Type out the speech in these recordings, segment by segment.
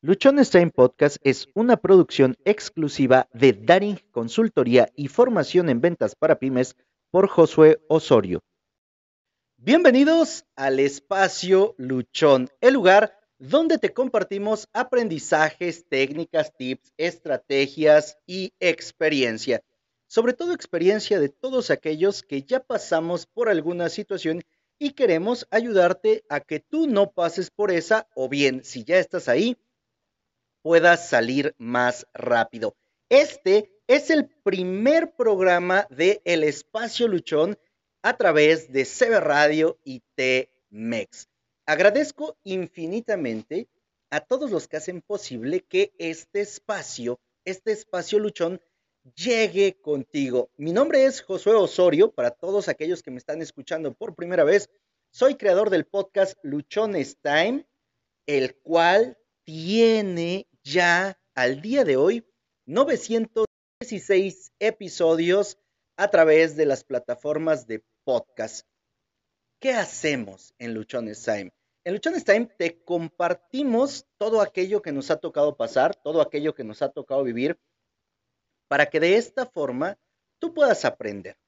Luchones Time Podcast es una producción exclusiva de Daring Consultoría y Formación en Ventas para Pymes por Josué Osorio. Bienvenidos al espacio Luchón, el lugar donde te compartimos aprendizajes, técnicas, tips, estrategias y experiencia. Sobre todo experiencia de todos aquellos que ya pasamos por alguna situación y queremos ayudarte a que tú no pases por esa o bien si ya estás ahí, puedas salir más rápido. Este es el primer programa de El Espacio Luchón a través de CB Radio y T-Mex. Agradezco infinitamente a todos los que hacen posible que este espacio, este espacio luchón, llegue contigo. Mi nombre es Josué Osorio, para todos aquellos que me están escuchando por primera vez, soy creador del podcast Luchones Time, el cual tiene ya al día de hoy 916 episodios a través de las plataformas de podcast. ¿Qué hacemos en Luchones Time? En Luchones Time te compartimos todo aquello que nos ha tocado pasar, todo aquello que nos ha tocado vivir, para que de esta forma tú puedas aprender.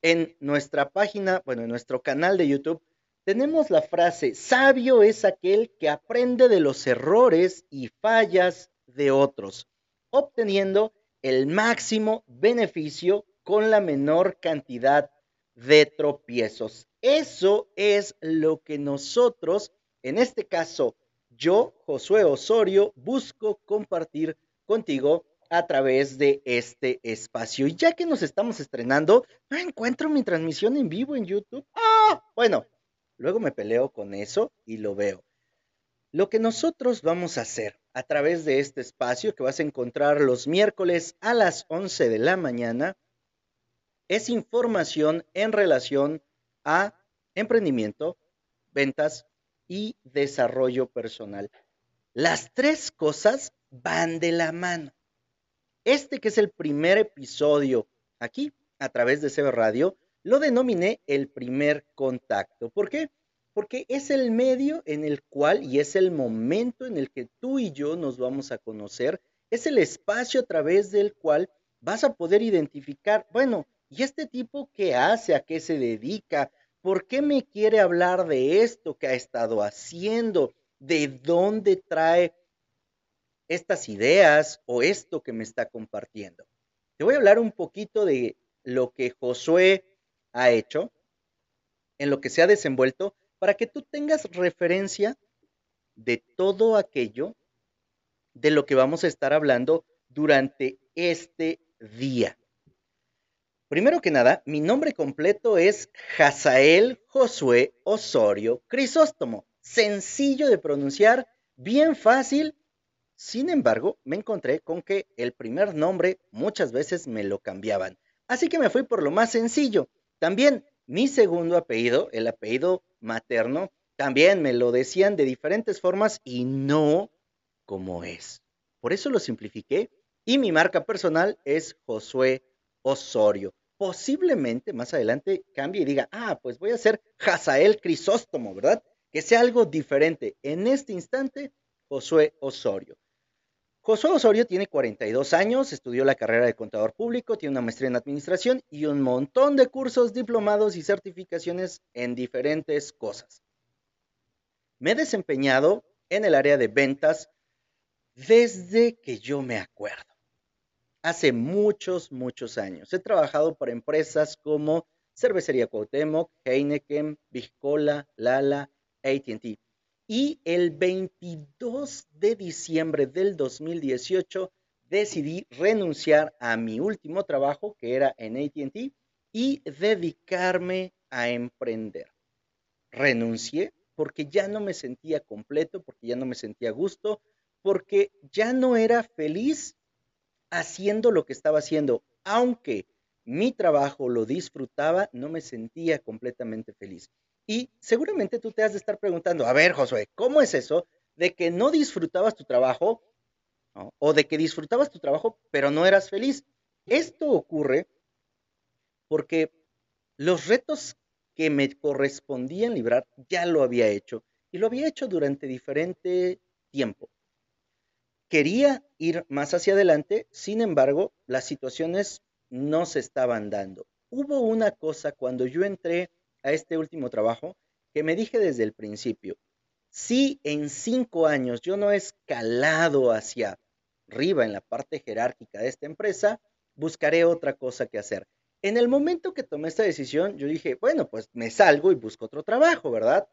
En nuestra página, bueno, en nuestro canal de YouTube, tenemos la frase, sabio es aquel que aprende de los errores y fallas de otros, obteniendo el máximo beneficio con la menor cantidad de tropiezos. Eso es lo que nosotros, en este caso, yo, Josué Osorio, busco compartir contigo a través de este espacio. Y ya que nos estamos estrenando, no encuentro mi transmisión en vivo en YouTube. Ah, bueno, Luego me peleo con eso y lo veo. Lo que nosotros vamos a hacer a través de este espacio que vas a encontrar los miércoles a las 11 de la mañana es información en relación a emprendimiento, ventas y desarrollo personal. Las tres cosas van de la mano. Este que es el primer episodio aquí a través de CB Radio, lo denominé el primer contacto. ¿Por qué? Porque es el medio en el cual y es el momento en el que tú y yo nos vamos a conocer, es el espacio a través del cual vas a poder identificar, bueno, ¿y este tipo qué hace? ¿A qué se dedica? ¿Por qué me quiere hablar de esto que ha estado haciendo? ¿De dónde trae estas ideas o esto que me está compartiendo? Te voy a hablar un poquito de lo que Josué ha hecho, en lo que se ha desenvuelto, para que tú tengas referencia de todo aquello de lo que vamos a estar hablando durante este día. Primero que nada, mi nombre completo es Hazael Josué Osorio Crisóstomo. Sencillo de pronunciar, bien fácil. Sin embargo, me encontré con que el primer nombre muchas veces me lo cambiaban. Así que me fui por lo más sencillo. También mi segundo apellido, el apellido materno, también me lo decían de diferentes formas y no como es. Por eso lo simplifiqué y mi marca personal es Josué Osorio. Posiblemente más adelante cambie y diga, ah, pues voy a ser Hazael Crisóstomo, ¿verdad? Que sea algo diferente. En este instante, Josué Osorio. Josué Osorio tiene 42 años, estudió la carrera de contador público, tiene una maestría en administración y un montón de cursos, diplomados y certificaciones en diferentes cosas. Me he desempeñado en el área de ventas desde que yo me acuerdo. Hace muchos, muchos años. He trabajado para empresas como Cervecería Cuauhtémoc, Heineken, Biscola, Lala, AT&T y el 22 de diciembre del 2018 decidí renunciar a mi último trabajo, que era en ATT, y dedicarme a emprender. Renuncié porque ya no me sentía completo, porque ya no me sentía gusto, porque ya no era feliz haciendo lo que estaba haciendo. Aunque mi trabajo lo disfrutaba, no me sentía completamente feliz. Y seguramente tú te has de estar preguntando, a ver, Josué, ¿cómo es eso de que no disfrutabas tu trabajo o de que disfrutabas tu trabajo pero no eras feliz? Esto ocurre porque los retos que me correspondían librar ya lo había hecho y lo había hecho durante diferente tiempo. quería ir más hacia adelante, sin embargo, las situaciones no se estaban dando. Hubo una cosa cuando yo entré a este último trabajo que me dije desde el principio, si en cinco años yo no he escalado hacia arriba en la parte jerárquica de esta empresa, buscaré otra cosa que hacer. En el momento que tomé esta decisión, yo dije, bueno, pues me salgo y busco otro trabajo, ¿verdad?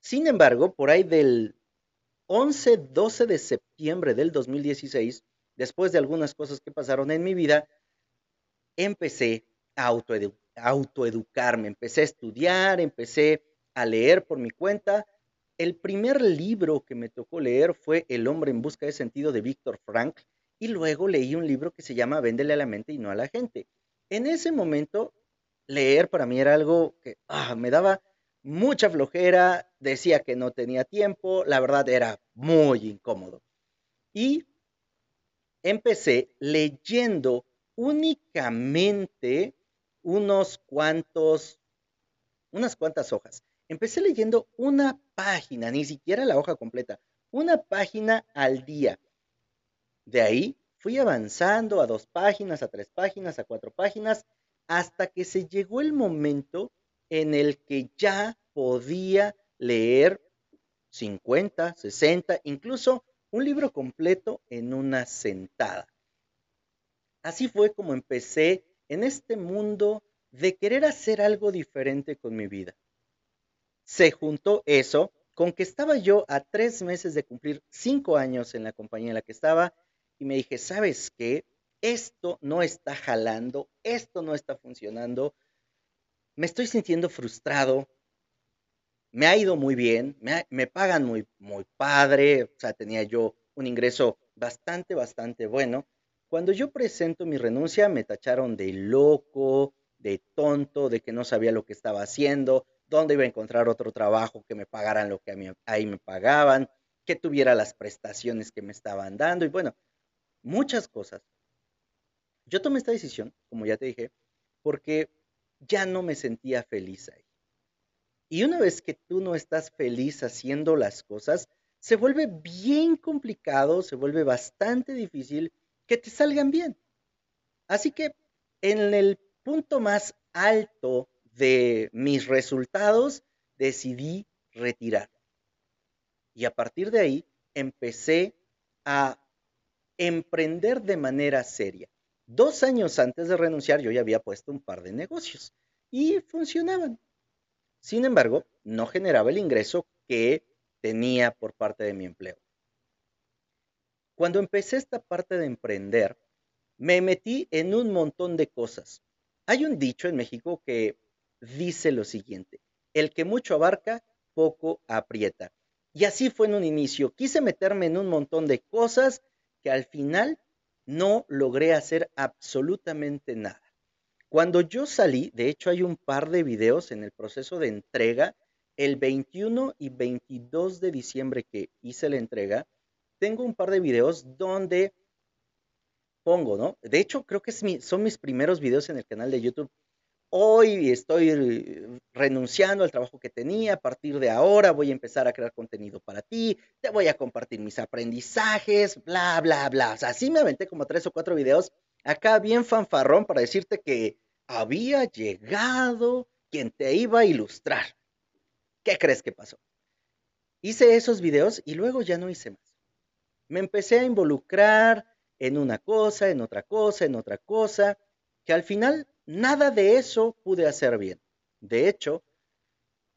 Sin embargo, por ahí del 11-12 de septiembre del 2016, después de algunas cosas que pasaron en mi vida, empecé a autoeducarme, empecé a estudiar, empecé a leer por mi cuenta. El primer libro que me tocó leer fue El hombre en busca de sentido de Víctor Frank y luego leí un libro que se llama Véndele a la mente y no a la gente. En ese momento, leer para mí era algo que ah, me daba mucha flojera, decía que no tenía tiempo, la verdad era muy incómodo. Y empecé leyendo únicamente unos cuantos, unas cuantas hojas. Empecé leyendo una página, ni siquiera la hoja completa, una página al día. De ahí fui avanzando a dos páginas, a tres páginas, a cuatro páginas, hasta que se llegó el momento en el que ya podía leer 50, 60, incluso un libro completo en una sentada. Así fue como empecé en este mundo de querer hacer algo diferente con mi vida. Se juntó eso con que estaba yo a tres meses de cumplir cinco años en la compañía en la que estaba y me dije, ¿sabes qué? Esto no está jalando, esto no está funcionando, me estoy sintiendo frustrado, me ha ido muy bien, me, pagan muy, muy padre, o sea, tenía yo un ingreso bastante, bastante bueno. Cuando yo presento mi renuncia, me tacharon de loco, de tonto, de que no sabía lo que estaba haciendo, dónde iba a encontrar otro trabajo que me pagaran lo que a mí, ahí me pagaban, que tuviera las prestaciones que me estaban dando y bueno, muchas cosas. Yo tomé esta decisión, como ya te dije, porque ya no me sentía feliz ahí. Y una vez que tú no estás feliz haciendo las cosas, se vuelve bien complicado, se vuelve bastante difícil que te salgan bien. Así que en el punto más alto de mis resultados, decidí retirar. Y a partir de ahí empecé a emprender de manera seria. Dos años antes de renunciar yo ya había puesto un par de negocios y funcionaban. Sin embargo, no generaba el ingreso que tenía por parte de mi empleo. Cuando empecé esta parte de emprender, me metí en un montón de cosas. Hay un dicho en México que dice lo siguiente, el que mucho abarca, poco aprieta. Y así fue en un inicio. Quise meterme en un montón de cosas que al final no logré hacer absolutamente nada. Cuando yo salí, de hecho hay un par de videos en el proceso de entrega, el 21 y 22 de diciembre que hice la entrega, tengo un par de videos donde pongo, ¿no? De hecho, creo que son mis primeros videos en el canal de YouTube hoy estoy renunciando al trabajo que tenía, a partir de ahora voy a empezar a crear contenido para ti, te voy a compartir mis aprendizajes, bla, bla, bla. O sea, así me aventé como tres o cuatro videos acá bien fanfarrón para decirte que había llegado quien te iba a ilustrar. ¿Qué crees que pasó? Hice esos videos y luego ya no hice más. Me empecé a involucrar en una cosa, en otra cosa, en otra cosa, que al final Nada de eso pude hacer bien. De hecho,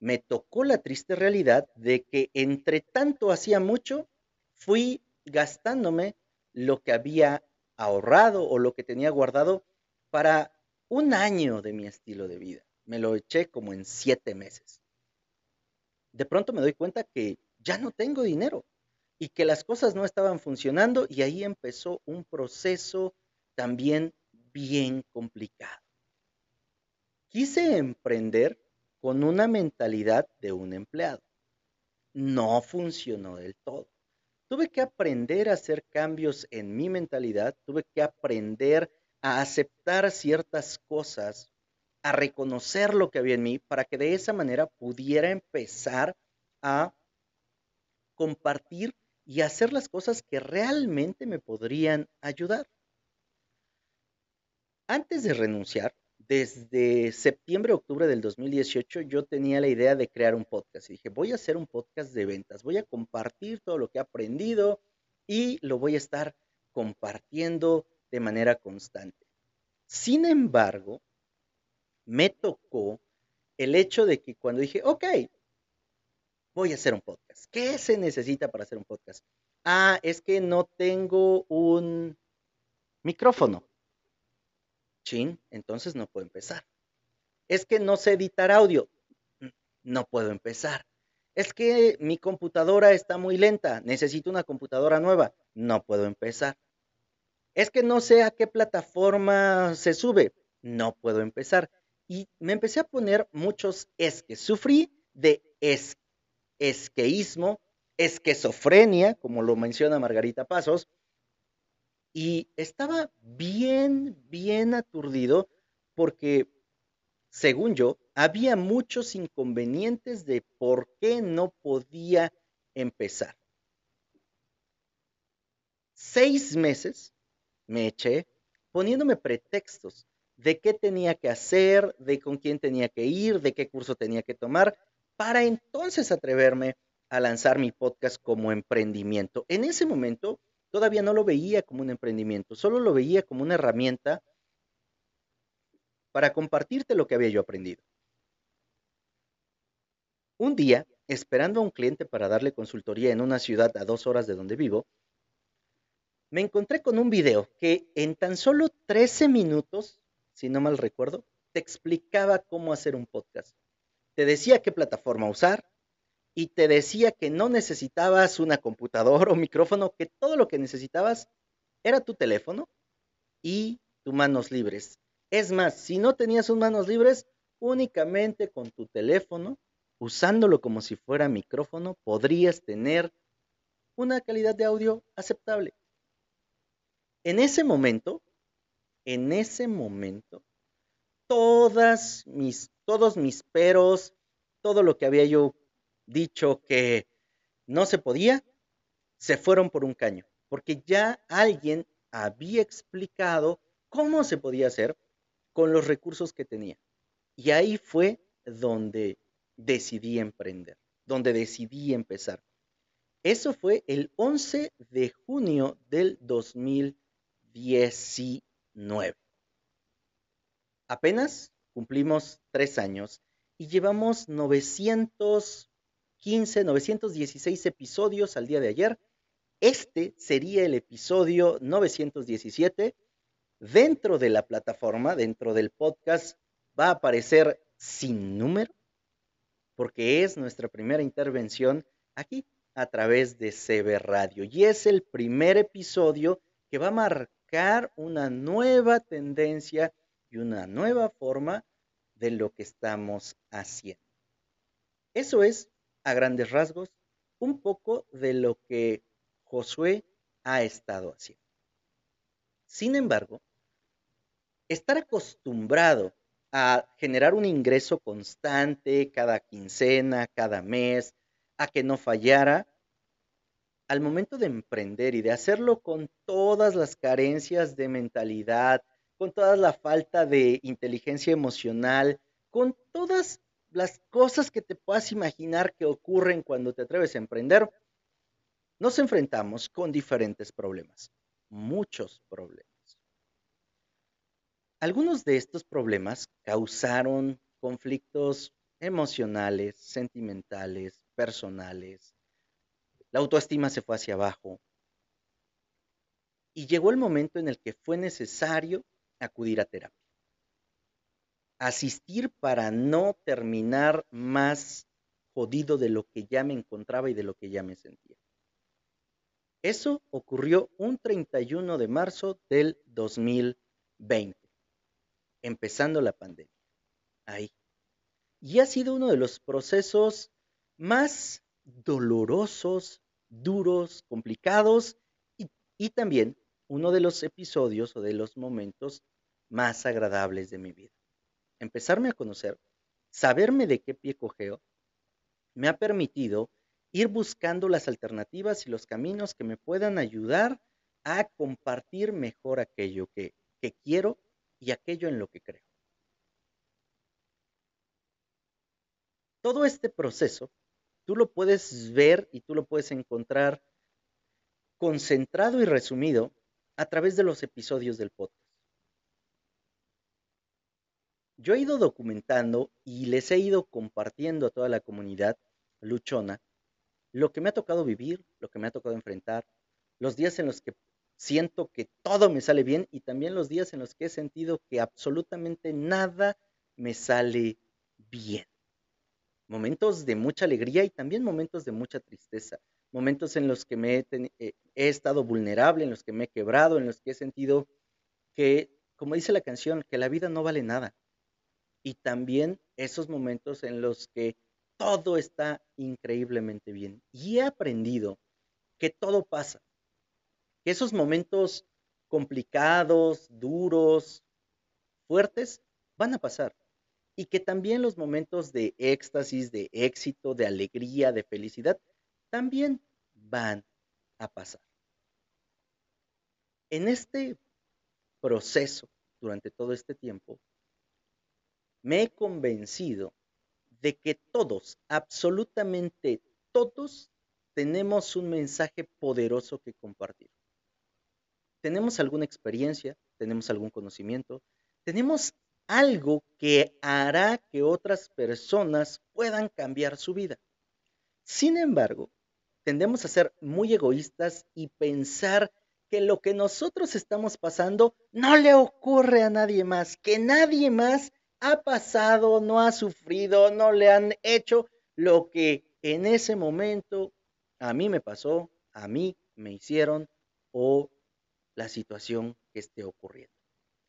me tocó la triste realidad de que entre tanto hacía mucho, fui gastándome lo que había ahorrado o lo que tenía guardado para un año de mi estilo de vida. Me lo eché como en siete meses. De pronto me doy cuenta que ya no tengo dinero y que las cosas no estaban funcionando y ahí empezó un proceso también bien complicado. Quise emprender con una mentalidad de un empleado. No funcionó del todo. Tuve que aprender a hacer cambios en mi mentalidad, tuve que aprender a aceptar ciertas cosas, a reconocer lo que había en mí para que de esa manera pudiera empezar a compartir y hacer las cosas que realmente me podrían ayudar. Antes de renunciar, desde septiembre, octubre del 2018, yo tenía la idea de crear un podcast. Y dije, voy a hacer un podcast de ventas, voy a compartir todo lo que he aprendido y lo voy a estar compartiendo de manera constante. Sin embargo, me tocó el hecho de que cuando dije, ok, voy a hacer un podcast. ¿Qué se necesita para hacer un podcast? Ah, es que no tengo un micrófono. Chin, entonces no puedo empezar. Es que no sé editar audio. No puedo empezar. Es que mi computadora está muy lenta. Necesito una computadora nueva. No puedo empezar. Es que no sé a qué plataforma se sube. No puedo empezar. Y me empecé a poner muchos es que sufrí de es, esqueísmo, esquizofrenia, como lo menciona Margarita Pasos, y estaba bien, bien aturdido porque, según yo, había muchos inconvenientes de por qué no podía empezar. Seis meses me eché poniéndome pretextos de qué tenía que hacer, de con quién tenía que ir, de qué curso tenía que tomar, para entonces atreverme a lanzar mi podcast como emprendimiento. En ese momento todavía no lo veía como un emprendimiento, solo lo veía como una herramienta para compartirte lo que había yo aprendido. Un día, esperando a un cliente para darle consultoría en una ciudad a dos horas de donde vivo, me encontré con un video que en tan solo 13 minutos, si no mal recuerdo, te explicaba cómo hacer un podcast. Te decía qué plataforma usar, y te decía que no necesitabas una computadora o micrófono, que todo lo que necesitabas era tu teléfono y tus manos libres. Es más, si no tenías sus manos libres, únicamente con tu teléfono, usándolo como si fuera micrófono, podrías tener una calidad de audio aceptable. En ese momento, en ese momento, todas mis, todos mis peros, todo lo que había yo dicho que no se podía, se fueron por un caño, porque ya alguien había explicado cómo se podía hacer con los recursos que tenía. Y ahí fue donde decidí emprender, donde decidí empezar. Eso fue el 11 de junio del 2019. Apenas cumplimos tres años y llevamos 900 15, 916 episodios al día de ayer. Este sería el episodio 917. Dentro de la plataforma, dentro del podcast, va a aparecer sin número, porque es nuestra primera intervención aquí a través de CB Radio. Y es el primer episodio que va a marcar una nueva tendencia y una nueva forma de lo que estamos haciendo. Eso es a grandes rasgos un poco de lo que Josué ha estado haciendo. Sin embargo, estar acostumbrado a generar un ingreso constante cada quincena, cada mes, a que no fallara, al momento de emprender y de hacerlo con todas las carencias de mentalidad, con toda la falta de inteligencia emocional, con todas las cosas que te puedas imaginar que ocurren cuando te atreves a emprender, nos enfrentamos con diferentes problemas, muchos problemas. Algunos de estos problemas causaron conflictos emocionales, sentimentales, personales. La autoestima se fue hacia abajo. Y llegó el momento en el que fue necesario acudir a terapia asistir para no terminar más jodido de lo que ya me encontraba y de lo que ya me sentía. Eso ocurrió un 31 de marzo del 2020, empezando la pandemia. Ahí. Y ha sido uno de los procesos más dolorosos, duros, complicados y, y también uno de los episodios o de los momentos más agradables de mi vida empezarme a conocer, saberme de qué pie cogeo, me ha permitido ir buscando las alternativas y los caminos que me puedan ayudar a compartir mejor aquello que, que quiero y aquello en lo que creo. Todo este proceso tú lo puedes ver y tú lo puedes encontrar concentrado y resumido a través de los episodios del podcast. Yo he ido documentando y les he ido compartiendo a toda la comunidad luchona lo que me ha tocado vivir, lo que me ha tocado enfrentar, los días en los que siento que todo me sale bien y también los días en los que he sentido que absolutamente nada me sale bien. Momentos de mucha alegría y también momentos de mucha tristeza. Momentos en los que me he, eh, he estado vulnerable, en los que me he quebrado, en los que he sentido que, como dice la canción, que la vida no vale nada. Y también esos momentos en los que todo está increíblemente bien. Y he aprendido que todo pasa, que esos momentos complicados, duros, fuertes, van a pasar. Y que también los momentos de éxtasis, de éxito, de alegría, de felicidad, también van a pasar. En este proceso, durante todo este tiempo, me he convencido de que todos, absolutamente todos, tenemos un mensaje poderoso que compartir. Tenemos alguna experiencia, tenemos algún conocimiento, tenemos algo que hará que otras personas puedan cambiar su vida. Sin embargo, tendemos a ser muy egoístas y pensar que lo que nosotros estamos pasando no le ocurre a nadie más, que nadie más ha pasado, no ha sufrido, no le han hecho lo que en ese momento a mí me pasó, a mí me hicieron o la situación que esté ocurriendo.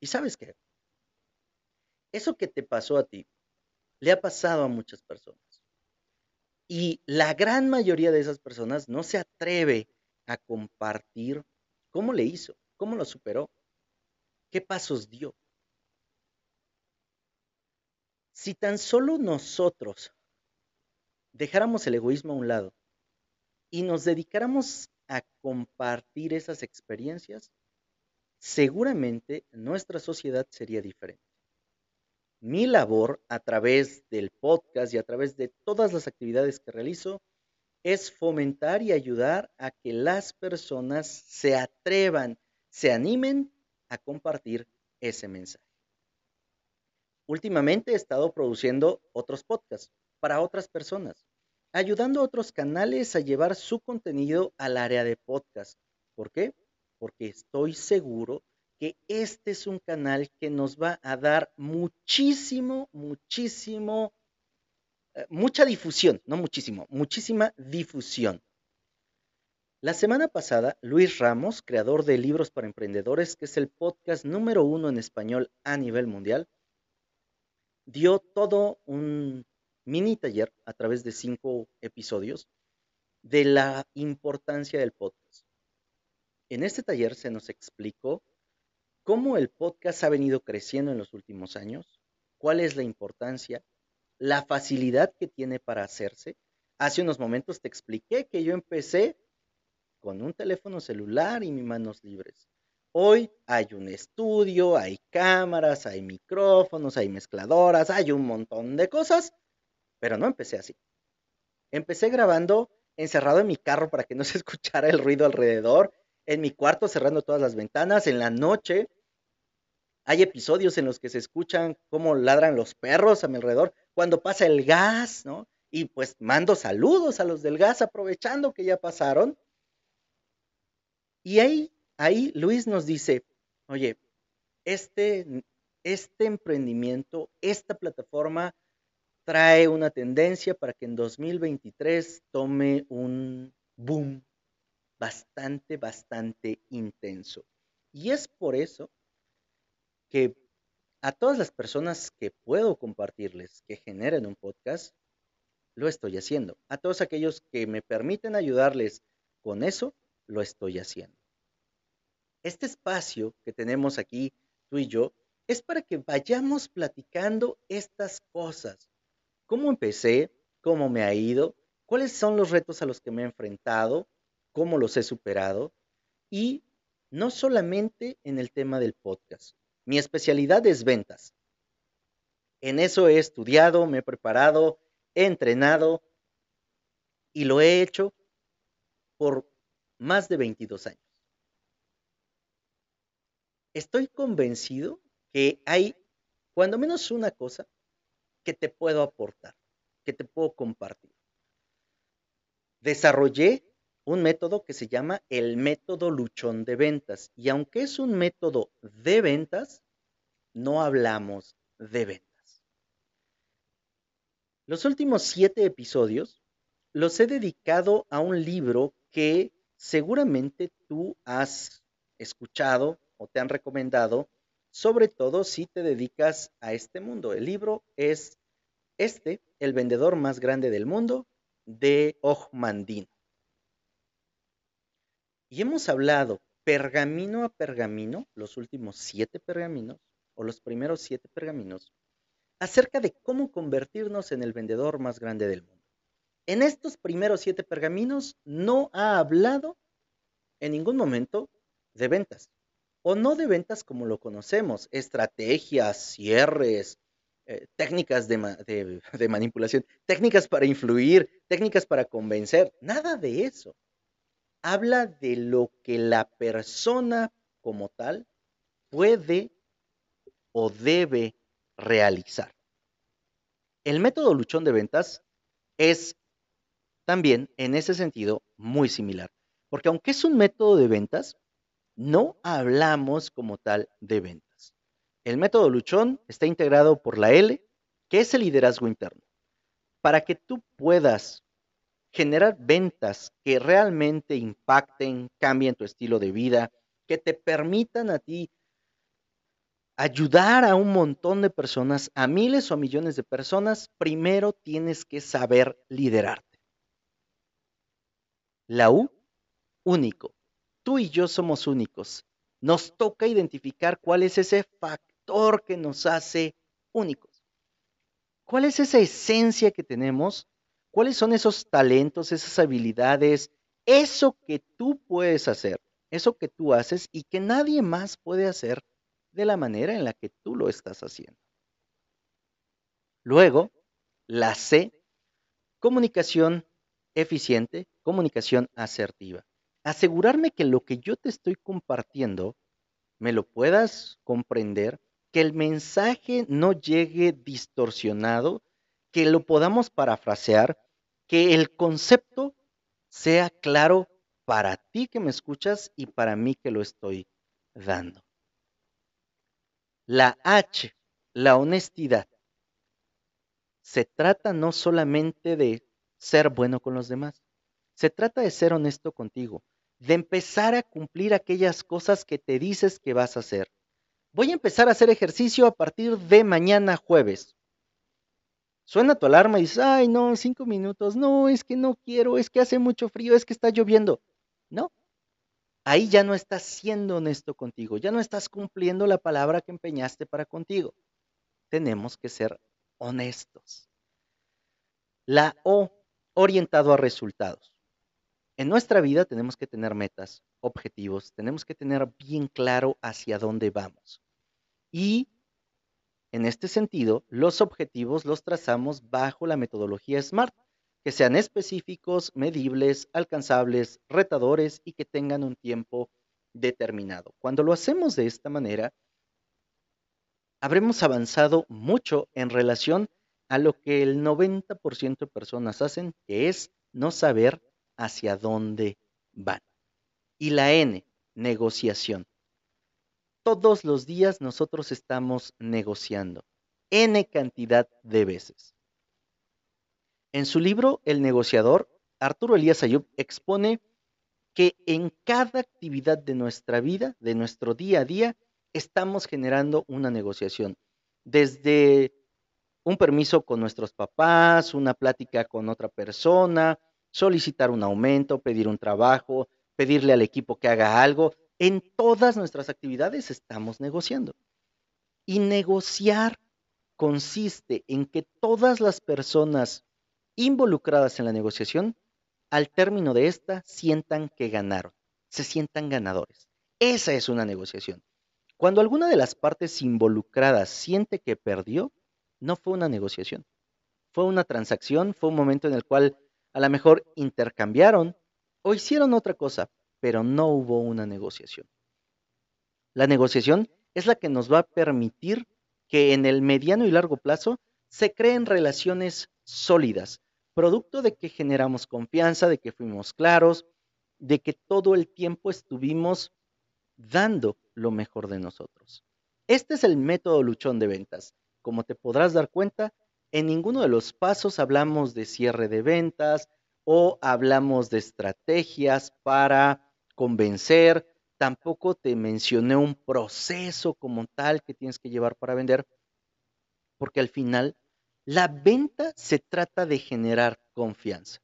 ¿Y sabes qué? Eso que te pasó a ti le ha pasado a muchas personas. Y la gran mayoría de esas personas no se atreve a compartir cómo le hizo, cómo lo superó, qué pasos dio. Si tan solo nosotros dejáramos el egoísmo a un lado y nos dedicáramos a compartir esas experiencias, seguramente nuestra sociedad sería diferente. Mi labor a través del podcast y a través de todas las actividades que realizo es fomentar y ayudar a que las personas se atrevan, se animen a compartir ese mensaje. Últimamente he estado produciendo otros podcasts para otras personas, ayudando a otros canales a llevar su contenido al área de podcast. ¿Por qué? Porque estoy seguro que este es un canal que nos va a dar muchísimo, muchísimo, eh, mucha difusión, no muchísimo, muchísima difusión. La semana pasada, Luis Ramos, creador de Libros para Emprendedores, que es el podcast número uno en español a nivel mundial, dio todo un mini taller a través de cinco episodios de la importancia del podcast. En este taller se nos explicó cómo el podcast ha venido creciendo en los últimos años, cuál es la importancia, la facilidad que tiene para hacerse. Hace unos momentos te expliqué que yo empecé con un teléfono celular y mis manos libres. Hoy hay un estudio, hay cámaras, hay micrófonos, hay mezcladoras, hay un montón de cosas, pero no empecé así. Empecé grabando encerrado en mi carro para que no se escuchara el ruido alrededor, en mi cuarto cerrando todas las ventanas, en la noche. Hay episodios en los que se escuchan cómo ladran los perros a mi alrededor, cuando pasa el gas, ¿no? Y pues mando saludos a los del gas aprovechando que ya pasaron. Y ahí ahí Luis nos dice, oye, este, este emprendimiento, esta plataforma trae una tendencia para que en 2023 tome un boom bastante, bastante intenso. Y es por eso que a todas las personas que puedo compartirles que generen un podcast, lo estoy haciendo. A todos aquellos que me permiten ayudarles con eso, lo estoy haciendo. Este espacio que tenemos aquí, tú y yo, es para que vayamos platicando estas cosas. ¿Cómo empecé? ¿Cómo me ha ido? cuáles son los retos a los que me he enfrentado, cómo los he superado y no solamente en el tema del podcast. Mi especialidad es ventas. En eso he estudiado, me he preparado, he entrenado y lo he hecho por más de 22 años. Estoy convencido que hay cuando menos una cosa que te puedo aportar, que te puedo compartir. Desarrollé un método que se llama el método luchón de ventas. Y aunque es un método de ventas, no hablamos de ventas. Los últimos siete episodios los he dedicado a un libro que seguramente tú has escuchado te han recomendado, sobre todo si te dedicas a este mundo. El libro es este, El vendedor más grande del mundo, de Ojmandino. Y hemos hablado pergamino a pergamino, los últimos siete pergaminos, o los primeros siete pergaminos, acerca de cómo convertirnos en el vendedor más grande del mundo. En estos primeros siete pergaminos no ha hablado en ningún momento de ventas, o no de ventas como lo conocemos, estrategias, cierres, eh, técnicas de, de manipulación, técnicas para influir, técnicas para convencer, nada de eso habla de lo que la persona como tal puede o debe realizar. El método luchón de ventas es también en ese sentido muy similar, porque aunque es un método de ventas, no hablamos como tal de ventas. El método luchón está integrado por la L, que es el liderazgo interno. Para que tú puedas generar ventas que realmente impacten, cambien tu estilo de vida, que te permitan a ti ayudar a un montón de personas, a miles o millones de personas, primero tienes que saber liderarte. La U, único. Tú y yo somos únicos. Nos toca identificar cuál es ese factor que nos hace únicos. ¿Cuál es esa esencia que tenemos ¿Cuáles son esos talentos, esas habilidades, eso que tú puedes hacer, eso que tú haces y que nadie más puede hacer de la manera en la que tú lo estás haciendo? Luego, la C, comunicación eficiente, comunicación asertiva. Asegurarme que lo que yo te estoy compartiendo me lo puedas comprender, que el mensaje no llegue distorsionado, que lo podamos parafrasear, que el concepto sea claro para ti que me escuchas y para mí que lo estoy dando. La H, la honestidad. Se trata no solamente de ser bueno con los demás, se trata de ser honesto contigo, de empezar a cumplir aquellas cosas que te dices que vas a hacer. Voy a empezar a hacer ejercicio a partir de mañana jueves. Suena tu alarma y dices, ay, no, cinco minutos, no, es que no quiero, es que hace mucho frío, es que está lloviendo. No, ahí ya no estás siendo honesto contigo, ya no estás cumpliendo la palabra que empeñaste para contigo. Tenemos que ser honestos. La O, orientado a resultados. En nuestra vida tenemos que tener metas, objetivos, tenemos que tener bien claro hacia dónde vamos. Y en este sentido, los objetivos los trazamos bajo la metodología SMART, que sean específicos, medibles, alcanzables, retadores y que tengan un tiempo determinado. Cuando lo hacemos de esta manera, habremos avanzado mucho en relación a lo que el 90% de personas hacen, que es no saber hacia dónde van. Y la N, negociación todos los días nosotros estamos negociando, n cantidad de veces. En su libro El negociador, Arturo Elías Ayub expone que en cada actividad de nuestra vida, de nuestro día a día, estamos generando una negociación. Desde un permiso con nuestros papás, una plática con otra persona, solicitar un aumento, pedir un trabajo, pedirle al equipo que haga algo, en todas nuestras actividades estamos negociando. Y negociar consiste en que todas las personas involucradas en la negociación, al término de esta, sientan que ganaron, se sientan ganadores. Esa es una negociación. Cuando alguna de las partes involucradas siente que perdió, no fue una negociación. Fue una transacción, fue un momento en el cual a lo mejor intercambiaron o hicieron otra cosa, pero no hubo una negociación. La negociación es la que nos va a permitir que en el mediano y largo plazo se creen relaciones sólidas, producto de que generamos confianza, de que fuimos claros, de que todo el tiempo estuvimos dando lo mejor de nosotros. Este es el método luchón de ventas. Como te podrás dar cuenta, en ninguno de los pasos hablamos de cierre de ventas o hablamos de estrategias para convencer. Tampoco te mencioné un proceso como tal que tienes que llevar para vender, porque al final la venta se trata de generar confianza.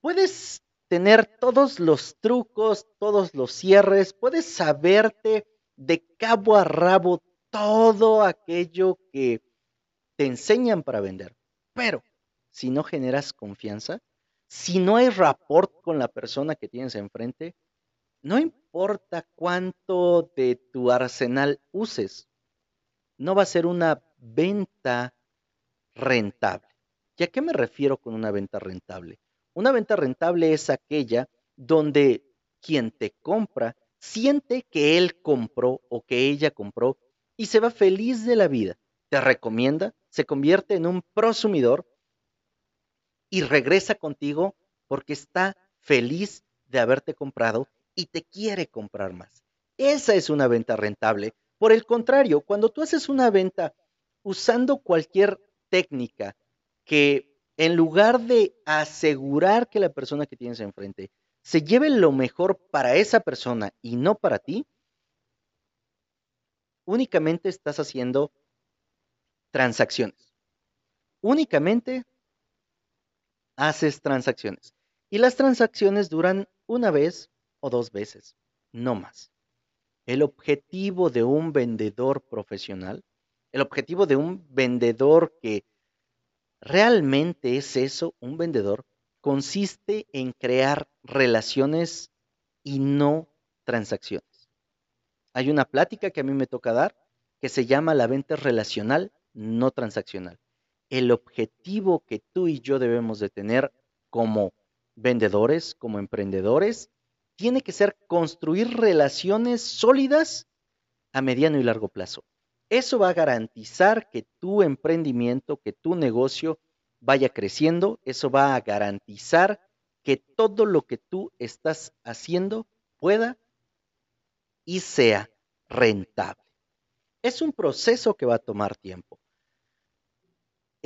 Puedes tener todos los trucos, todos los cierres, puedes saberte de cabo a rabo todo aquello que te enseñan para vender. Pero si no generas confianza, si no hay rapport con la persona que tienes enfrente, no importa cuánto de tu arsenal uses, no va a ser una venta rentable. ¿Y a qué me refiero con una venta rentable? Una venta rentable es aquella donde quien te compra siente que él compró o que ella compró y se va feliz de la vida. Te recomienda, se convierte en un prosumidor y regresa contigo porque está feliz de haberte comprado y te quiere comprar más. Esa es una venta rentable. Por el contrario, cuando tú haces una venta usando cualquier técnica que en lugar de asegurar que la persona que tienes enfrente se lleve lo mejor para esa persona y no para ti, únicamente estás haciendo transacciones. Únicamente haces transacciones. Y las transacciones duran una vez o dos veces, no más. El objetivo de un vendedor profesional, el objetivo de un vendedor que ¿Realmente es eso un vendedor? Consiste en crear relaciones y no transacciones. Hay una plática que a mí me toca dar que se llama la venta relacional, no transaccional. El objetivo que tú y yo debemos de tener como vendedores, como emprendedores, tiene que ser construir relaciones sólidas a mediano y largo plazo. Eso va a garantizar que tu emprendimiento, que tu negocio vaya creciendo. Eso va a garantizar que todo lo que tú estás haciendo pueda y sea rentable. Es un proceso que va a tomar tiempo.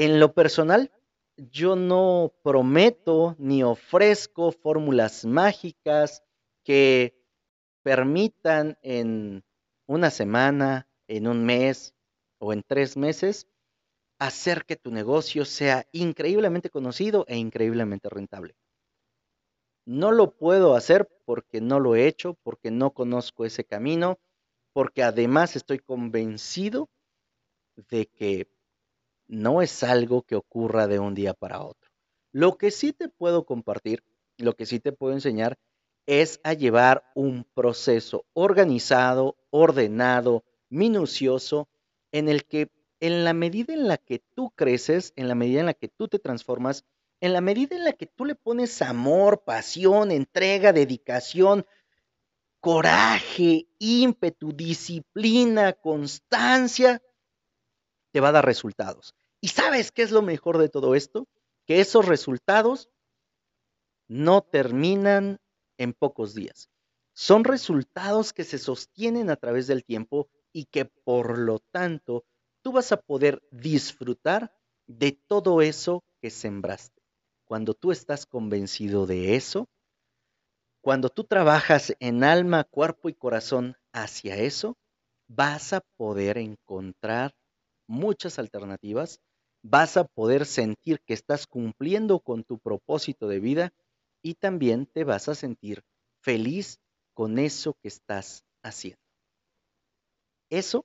En lo personal, yo no prometo ni ofrezco fórmulas mágicas que permitan en una semana, en un mes o en tres meses, hacer que tu negocio sea increíblemente conocido e increíblemente rentable. No lo puedo hacer porque no lo he hecho, porque no conozco ese camino, porque además estoy convencido de que no es algo que ocurra de un día para otro. Lo que sí te puedo compartir, lo que sí te puedo enseñar es a llevar un proceso organizado, ordenado, minucioso en el que en la medida en la que tú creces, en la medida en la que tú te transformas, en la medida en la que tú le pones amor, pasión, entrega, dedicación, coraje, ímpetu, disciplina, constancia, te va a dar resultados. ¿Y sabes qué es lo mejor de todo esto? Que esos resultados no terminan en pocos días. Son resultados que se sostienen a través del tiempo y que por lo tanto tú vas a poder disfrutar de todo eso que sembraste. Cuando tú estás convencido de eso, cuando tú trabajas en alma, cuerpo y corazón hacia eso, vas a poder encontrar muchas alternativas, vas a poder sentir que estás cumpliendo con tu propósito de vida y también te vas a sentir feliz con eso que estás haciendo. Eso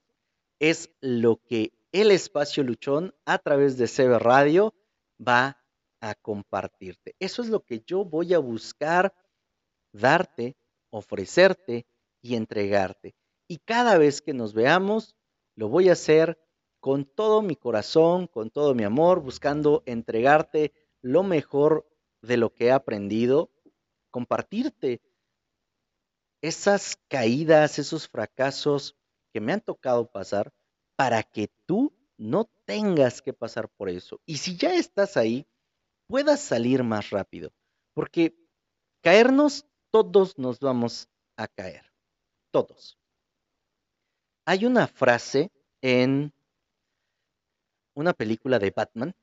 es lo que el espacio luchón a través de CB Radio va a compartirte. Eso es lo que yo voy a buscar darte, ofrecerte y entregarte. Y cada vez que nos veamos, lo voy a hacer con todo mi corazón, con todo mi amor, buscando entregarte lo mejor de lo que he aprendido, compartirte esas caídas, esos fracasos que me han tocado pasar para que tú no tengas que pasar por eso. Y si ya estás ahí, puedas salir más rápido. Porque caernos, todos nos vamos a caer. Todos. Hay una frase en una película de Batman,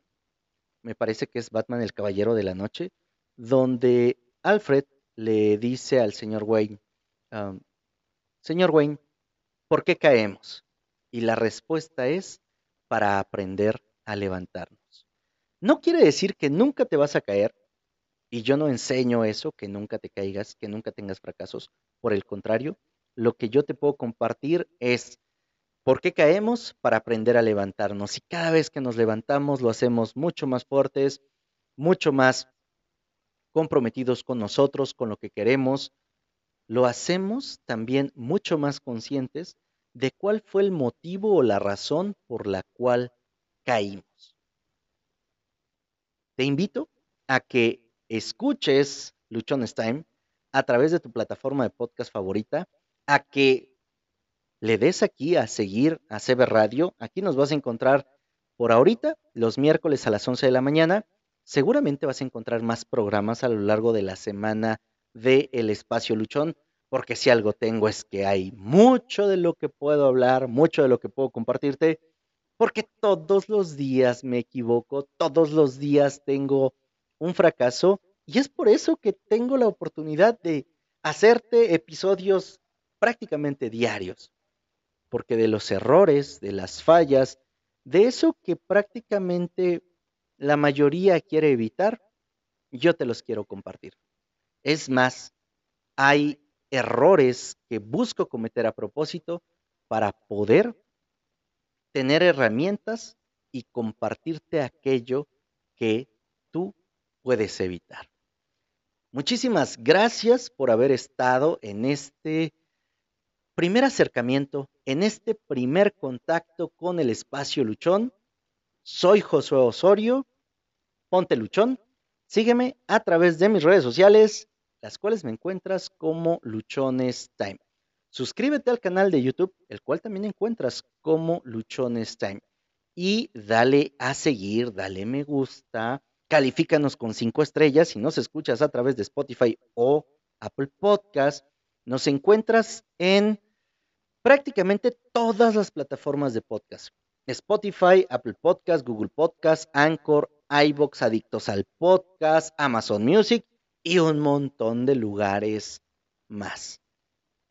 me parece que es Batman el Caballero de la Noche, donde Alfred le dice al señor Wayne, señor Wayne, ¿por qué caemos? Y la respuesta es para aprender a levantarnos. No quiere decir que nunca te vas a caer, y yo no enseño eso, que nunca te caigas, que nunca tengas fracasos. Por el contrario, lo que yo te puedo compartir es por qué caemos para aprender a levantarnos. Y cada vez que nos levantamos lo hacemos mucho más fuertes, mucho más comprometidos con nosotros, con lo que queremos. Lo hacemos también mucho más conscientes de cuál fue el motivo o la razón por la cual caímos. Te invito a que escuches Luchones Time a través de tu plataforma de podcast favorita, a que le des aquí a seguir a CB Radio. Aquí nos vas a encontrar por ahorita los miércoles a las 11 de la mañana. Seguramente vas a encontrar más programas a lo largo de la semana de El Espacio Luchón, porque si algo tengo es que hay mucho de lo que puedo hablar, mucho de lo que puedo compartirte, porque todos los días me equivoco, todos los días tengo un fracaso y es por eso que tengo la oportunidad de hacerte episodios prácticamente diarios, porque de los errores, de las fallas, de eso que prácticamente la mayoría quiere evitar, yo te los quiero compartir. Es más, hay errores que busco cometer a propósito para poder tener herramientas y compartirte aquello que tú puedes evitar. Muchísimas gracias por haber estado en este primer acercamiento, en este primer contacto con el espacio Luchón. Soy Josué Osorio, ponte Luchón. Sígueme a través de mis redes sociales, las cuales me encuentras como Luchones Time. Suscríbete al canal de YouTube, el cual también encuentras como Luchones Time. Y dale a seguir, dale me gusta, califícanos con cinco estrellas si nos escuchas a través de Spotify o Apple Podcast. Nos encuentras en prácticamente todas las plataformas de podcast. Spotify, Apple Podcast, Google Podcast, Anchor, iBox, Adictos al Podcast, Amazon Music y un montón de lugares más.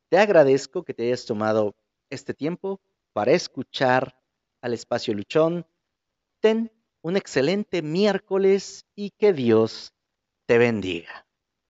Te agradezco que te hayas tomado este tiempo para escuchar al espacio Luchón. Ten un excelente miércoles y que Dios te bendiga.